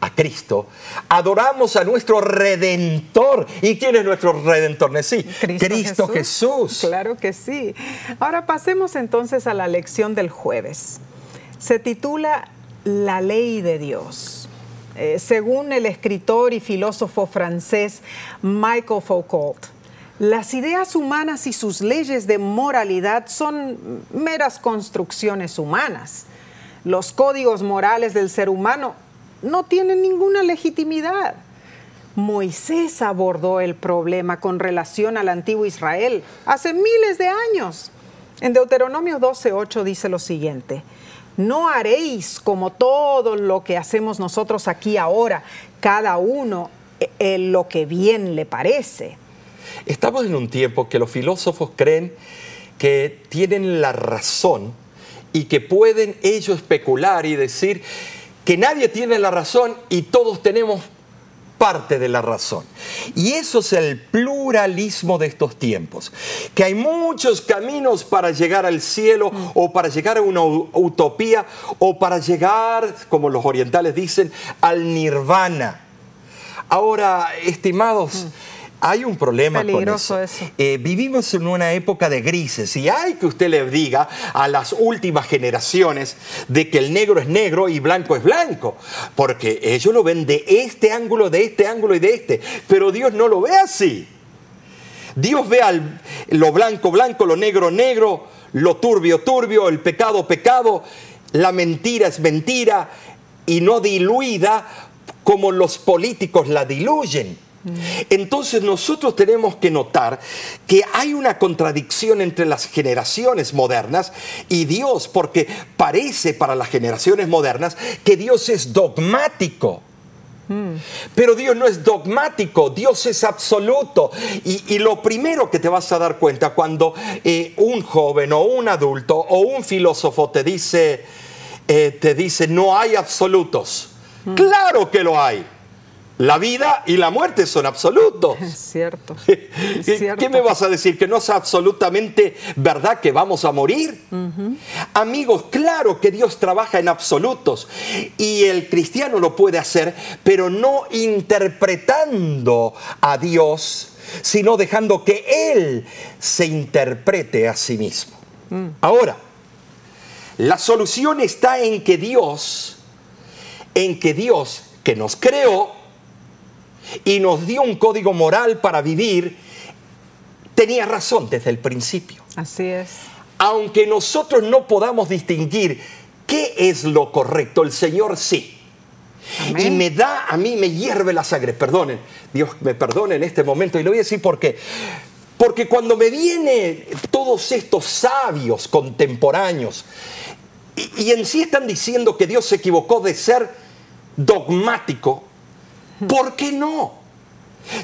a Cristo, adoramos a nuestro Redentor. ¿Y quién es nuestro Redentor? Sí, Cristo, Jesús. Claro que sí. Ahora pasemos entonces a la lección del jueves. Se titula la ley de Dios. Eh, según el escritor y filósofo francés Michael Foucault, las ideas humanas y sus leyes de moralidad son meras construcciones humanas. Los códigos morales del ser humano no tienen ninguna legitimidad. Moisés abordó el problema con relación al antiguo Israel hace miles de años. En Deuteronomio 12:8 dice lo siguiente: no haréis como todo lo que hacemos nosotros aquí ahora, cada uno en eh, eh, lo que bien le parece. Estamos en un tiempo que los filósofos creen que tienen la razón y que pueden ellos especular y decir que nadie tiene la razón y todos tenemos parte de la razón. Y eso es el pluralismo de estos tiempos, que hay muchos caminos para llegar al cielo o para llegar a una utopía o para llegar, como los orientales dicen, al nirvana. Ahora, estimados, hay un problema con eso. Eh, vivimos en una época de grises y hay que usted le diga a las últimas generaciones de que el negro es negro y blanco es blanco, porque ellos lo ven de este ángulo, de este ángulo y de este, pero Dios no lo ve así. Dios ve al, lo blanco blanco, lo negro negro, lo turbio turbio, el pecado pecado, la mentira es mentira y no diluida como los políticos la diluyen. Entonces nosotros tenemos que notar que hay una contradicción entre las generaciones modernas y Dios, porque parece para las generaciones modernas que Dios es dogmático. Pero Dios no es dogmático, Dios es absoluto. Y, lo primero que te vas a dar cuenta cuando eh, un joven o un adulto o un filósofo te dice, eh, te dice no hay absolutos. Claro que lo hay. La vida y la muerte son absolutos. Es cierto. ¿Qué me vas a decir? ¿Que no es absolutamente verdad que vamos a morir? Amigos, claro que Dios trabaja en absolutos y el cristiano lo puede hacer, pero no interpretando a Dios, sino dejando que Él se interprete a sí mismo. Mm. Ahora, la solución está en que Dios, en que Dios que nos creó, y nos dio un código moral para vivir, tenía razón desde el principio. Así es. Aunque nosotros no podamos distinguir qué es lo correcto, el Señor sí. Amén. Y me da, a mí me hierve la sangre, perdonen, Dios me perdone en este momento, y le voy a decir por qué. Porque cuando me vienen todos estos sabios contemporáneos, y, y en sí están diciendo que Dios se equivocó de ser dogmático, ¿por qué no?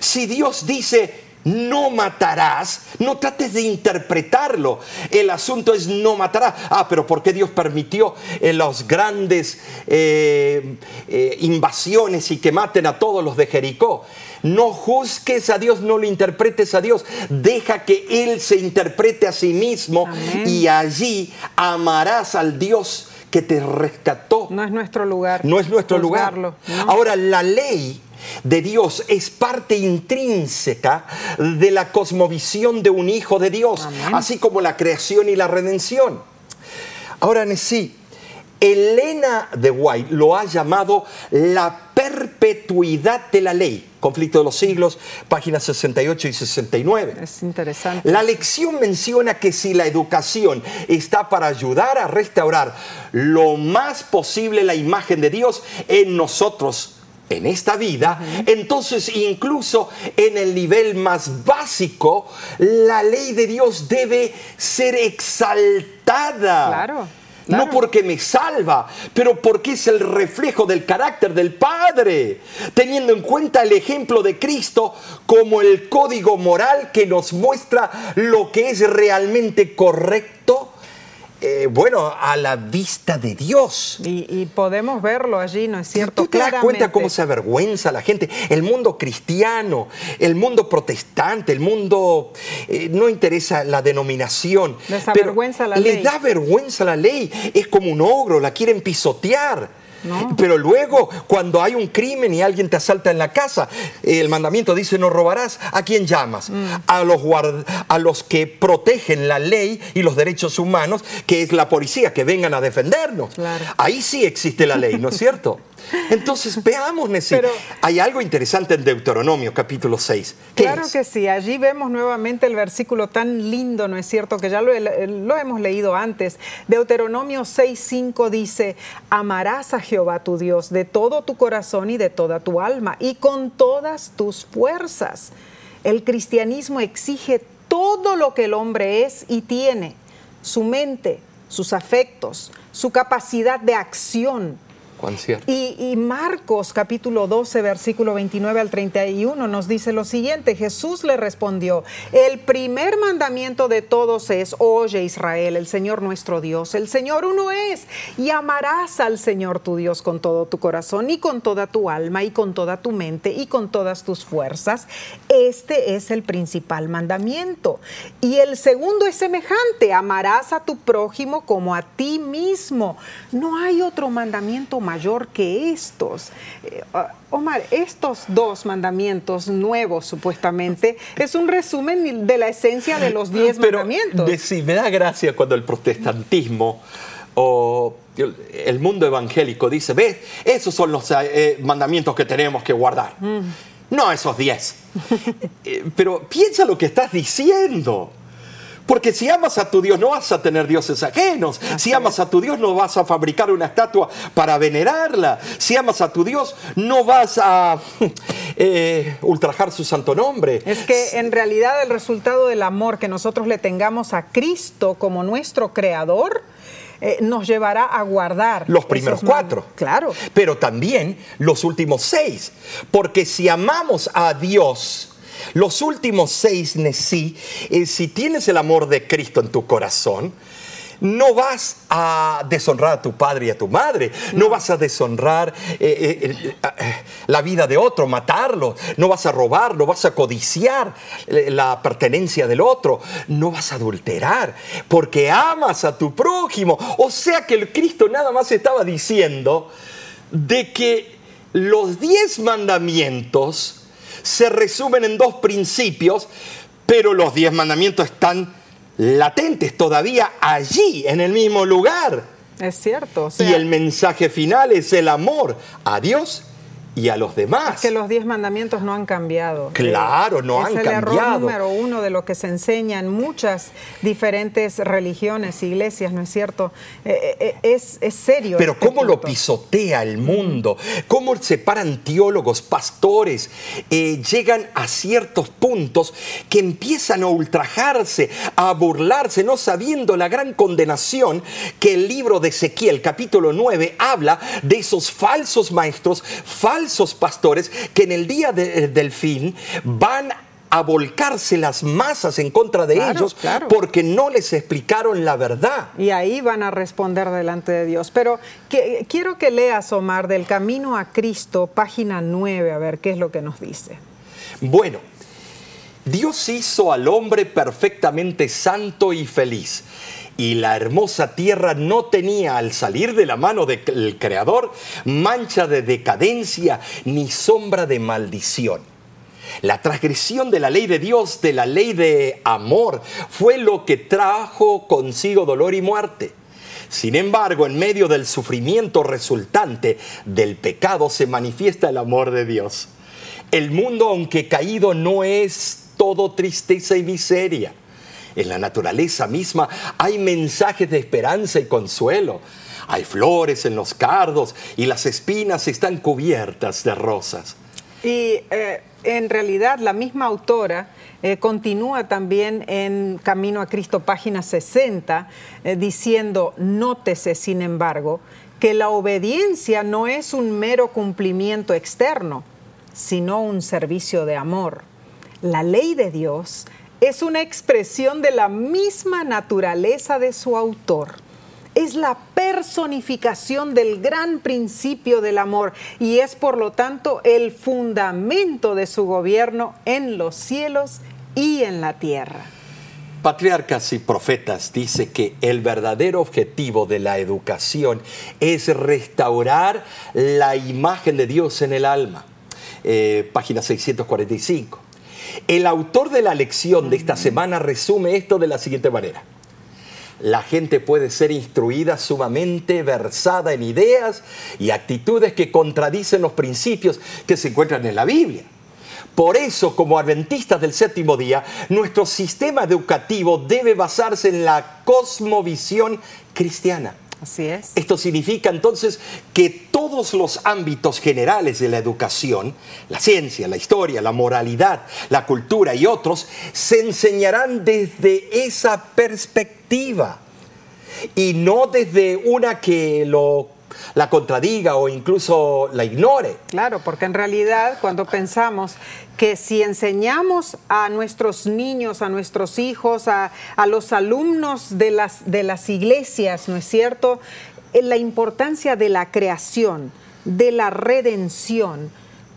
Si Dios dice, no matarás, no trates de interpretarlo. El asunto es no matarás. Ah, pero ¿por qué Dios permitió eh, las grandes eh, eh, invasiones y que maten a todos los de Jericó? No juzgues a Dios, no lo interpretes a Dios. Deja que Él se interprete a sí mismo Amén. y allí amarás al Dios que te rescató. No es nuestro lugar. No es nuestro lugar. Ahora, la ley de Dios es parte intrínseca de la cosmovisión de un hijo de Dios, Amén. así como la creación y la redención. Ahora, sí, Elena de White lo ha llamado la perpetuidad de la ley. Conflicto de los siglos, páginas 68 y 69. Es interesante. La lección menciona que si la educación está para ayudar a restaurar lo más posible la imagen de Dios en nosotros, en esta vida, entonces incluso en el nivel más básico, la ley de Dios debe ser exaltada. Claro, No porque me salva, pero porque es el reflejo del carácter del Padre, teniendo en cuenta el ejemplo de Cristo como el código moral que nos muestra lo que es realmente correcto, eh, bueno, a la vista de Dios. Y, y podemos verlo allí, ¿no es cierto? ¿Tú te das cuenta cómo se avergüenza la gente? El mundo cristiano, el mundo protestante, el mundo eh, no interesa la denominación. Les pero avergüenza la les ley. da vergüenza la ley. Es como un ogro, la quieren pisotear. No. Pero luego, cuando hay un crimen y alguien te asalta en la casa, el mandamiento dice no robarás. ¿A quién llamas? Mm. A, los guard- a los que protegen la ley y los derechos humanos, que es la policía, que vengan a defendernos. Claro. Ahí sí existe la ley, ¿no es cierto? Entonces, veamos, Nessie. Pero- Hay algo interesante en Deuteronomio, capítulo 6. ¿Qué Claro es? que sí, allí vemos nuevamente el versículo tan lindo, ¿no es cierto? Que ya lo, he- lo hemos leído antes. Deuteronomio 6:5 dice, amarás a Jehová tu Dios de todo tu corazón y de toda tu alma y con todas tus fuerzas. El cristianismo exige todo lo que el hombre es y tiene, su mente, sus afectos, su capacidad de acción, Y, Marcos capítulo 12, versículo 29 al 31 nos dice lo siguiente, Jesús le respondió, el primer mandamiento de todos es, oye Israel, el Señor nuestro Dios, el Señor uno es, y amarás al Señor tu Dios con todo tu corazón y con toda tu alma y con toda tu mente y con todas tus fuerzas. Este es el principal mandamiento. Y el segundo es semejante, amarás a tu prójimo como a ti mismo. No hay otro mandamiento mayor que estos. Eh, Omar, estos dos mandamientos nuevos supuestamente es un resumen de la esencia de los diez Pero mandamientos. de- sí, me da gracia cuando el protestantismo o el- mundo evangélico dice, ves, esos son los eh, mandamientos que tenemos que guardar. Mm. No esos diez. Eh, Pero piensa lo que estás diciendo. Porque si amas a tu Dios no vas a tener dioses ajenos. si amas a tu Dios no vas a fabricar una estatua para venerarla. Si amas a tu Dios no vas a eh, ultrajar su santo nombre. Es que en realidad el resultado del amor que nosotros le tengamos a Cristo como nuestro creador eh, nos llevará a guardar Los primeros cuatro. Claro. Pero también los últimos seis. Porque si amamos a Dios, los últimos seis, Nesí, eh, si tienes el amor de Cristo en tu corazón, no vas a deshonrar a tu padre y a tu madre, no, vas a deshonrar eh, eh, eh, eh, la vida de otro, matarlo, no vas a robar, no vas a codiciar la pertenencia del otro, no vas a adulterar, porque amas a tu prójimo. O sea que el Cristo nada más estaba diciendo de que los diez mandamientos se resumen en dos principios, pero los diez mandamientos están latentes todavía allí, en el mismo lugar. Es cierto. o sea, y el mensaje final es el amor a Dios y a los demás. Es que los diez mandamientos no han cambiado. Claro, no es han el cambiado. error número uno de lo que se enseña en muchas diferentes religiones, iglesias, ¿no es cierto? Eh, eh, es, es, serio. Pero este cómo lo pisotea el mundo, cómo separan teólogos, pastores, eh, llegan a ciertos puntos que empiezan a ultrajarse, a burlarse, no sabiendo la gran condenación que el libro de Ezequiel, capítulo 9, habla de esos falsos maestros, falsos pastores, que en el día de- del fin van a volcarse las masas en contra de Claro, ellos claro. porque no les explicaron la verdad. Y ahí van a responder delante de Dios. Pero que- quiero que leas, Omar, del Camino a Cristo, página 9, a ver qué es lo que nos dice. Bueno, Dios hizo al hombre perfectamente santo y feliz. Y la hermosa tierra no tenía al salir de la mano del Creador mancha de decadencia ni sombra de maldición. La transgresión de la ley de Dios, de la ley de amor, fue lo que trajo consigo dolor y muerte. Sin embargo, en medio del sufrimiento resultante del pecado se manifiesta el amor de Dios. El mundo, aunque caído, no es todo tristeza y miseria. En la naturaleza misma hay mensajes de esperanza y consuelo. Hay flores en los cardos y las espinas están cubiertas de rosas. Y eh, en realidad la misma autora eh, continúa también en Camino a Cristo, página 60, eh, diciendo, nótese, sin embargo, que la obediencia no es un mero cumplimiento externo, sino un servicio de amor. La ley de Dios es una expresión de la misma naturaleza de su autor es la personificación del gran principio del amor y es por lo tanto el fundamento de su gobierno en los cielos y en la tierra. Patriarcas y profetas dice que el verdadero objetivo de la educación es restaurar la imagen de Dios en el alma. Eh, página 645. El autor de la lección de esta semana resume esto de la siguiente manera. La gente puede ser instruida sumamente versada en ideas y actitudes que contradicen los principios que se encuentran en la Biblia. Por eso, como adventistas del séptimo día, nuestro sistema educativo debe basarse en la cosmovisión cristiana. Así es. Esto significa entonces que todos los ámbitos generales de la educación, la ciencia, la historia, la moralidad, la cultura y otros, se enseñarán desde esa perspectiva y no desde una que lo, la contradiga o incluso la ignore. Claro, porque en realidad cuando pensamos que si enseñamos a nuestros niños, a nuestros hijos, a, a los alumnos de las, de las iglesias, ¿no es cierto?, en la importancia de la creación, de la redención,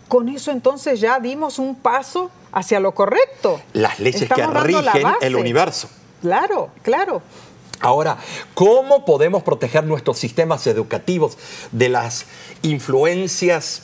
con eso entonces ya dimos un paso hacia lo correcto. Las leyes Estamos que rigen el universo. Claro, claro. Ahora, ¿cómo podemos proteger nuestros sistemas educativos de las influencias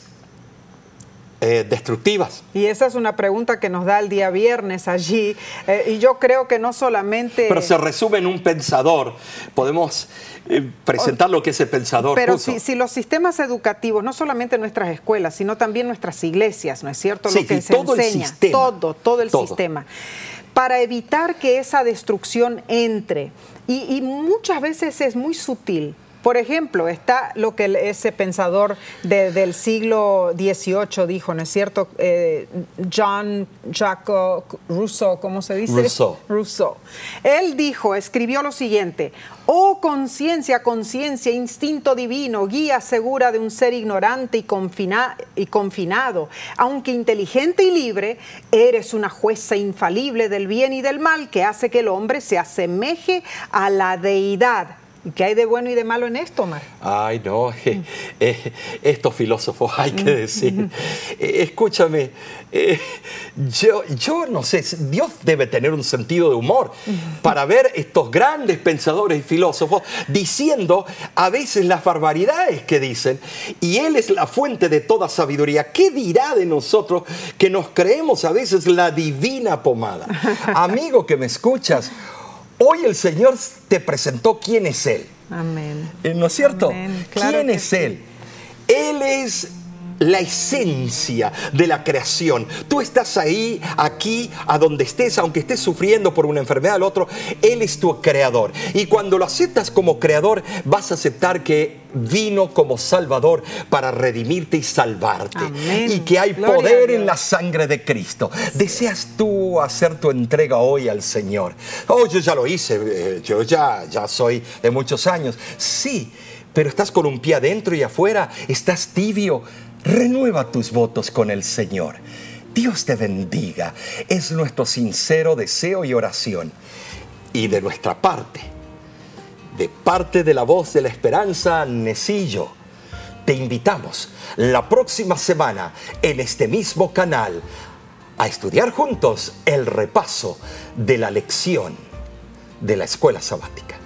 eh, destructivas? Y esa es una pregunta que nos da el día viernes allí. eh, y yo creo que no solamente... Pero se resume en un pensador. Podemos eh, presentar lo que ese pensador Pero puso. si, si los sistemas educativos, no solamente nuestras escuelas, sino también nuestras iglesias, ¿no es cierto? Sí, Lo que se todo el enseña, sistema. todo, todo el Todo. sistema. Para evitar que esa destrucción entre. Y, muchas veces es muy sutil. Por ejemplo, está lo que ese pensador de- del siglo XVIII dijo, ¿no es cierto? Eh, John Jacques Rousseau, ¿cómo se dice? Rousseau. Rousseau. Él dijo, escribió lo siguiente, oh conciencia, conciencia, instinto divino, guía segura de un ser ignorante y, confina- y confinado, aunque inteligente y libre, eres una jueza infalible del bien y del mal que hace que el hombre se asemeje a la deidad. ¿Y qué hay de bueno y de malo en esto, Omar? Ay, no, eh, eh, estos filósofos, hay que decir. Eh, escúchame, yo, yo no sé, Dios debe tener un sentido de humor para ver estos grandes pensadores y filósofos diciendo a veces las barbaridades que dicen, y Él es la fuente de toda sabiduría. ¿Qué dirá de nosotros que nos creemos a veces la divina pomada? Amigo que me escuchas, hoy el Señor te presentó quién es Él. Amén. Eh, ¿No es cierto? Amén, claro ¿Quién es sí. Él? Él es la esencia de la creación. Tú estás ahí, aquí, a donde estés, aunque estés sufriendo por una enfermedad al otro, Él es tu creador. Y cuando lo aceptas como creador, vas a aceptar que vino como Salvador para redimirte y salvarte. Y que hay poder en la sangre de Cristo. ¿Deseas tú hacer tu entrega hoy al Señor? Oh, yo ya lo hice, eh, yo ya, ya soy de muchos años. Sí, pero estás con un pie adentro y afuera, estás tibio Renueva tus votos con el Señor. Dios te bendiga. Es nuestro sincero deseo y oración. Y de nuestra parte, de parte de la voz de la esperanza, Necillo, te invitamos la próxima semana en este mismo canal a estudiar juntos el repaso de la lección de la escuela sabática.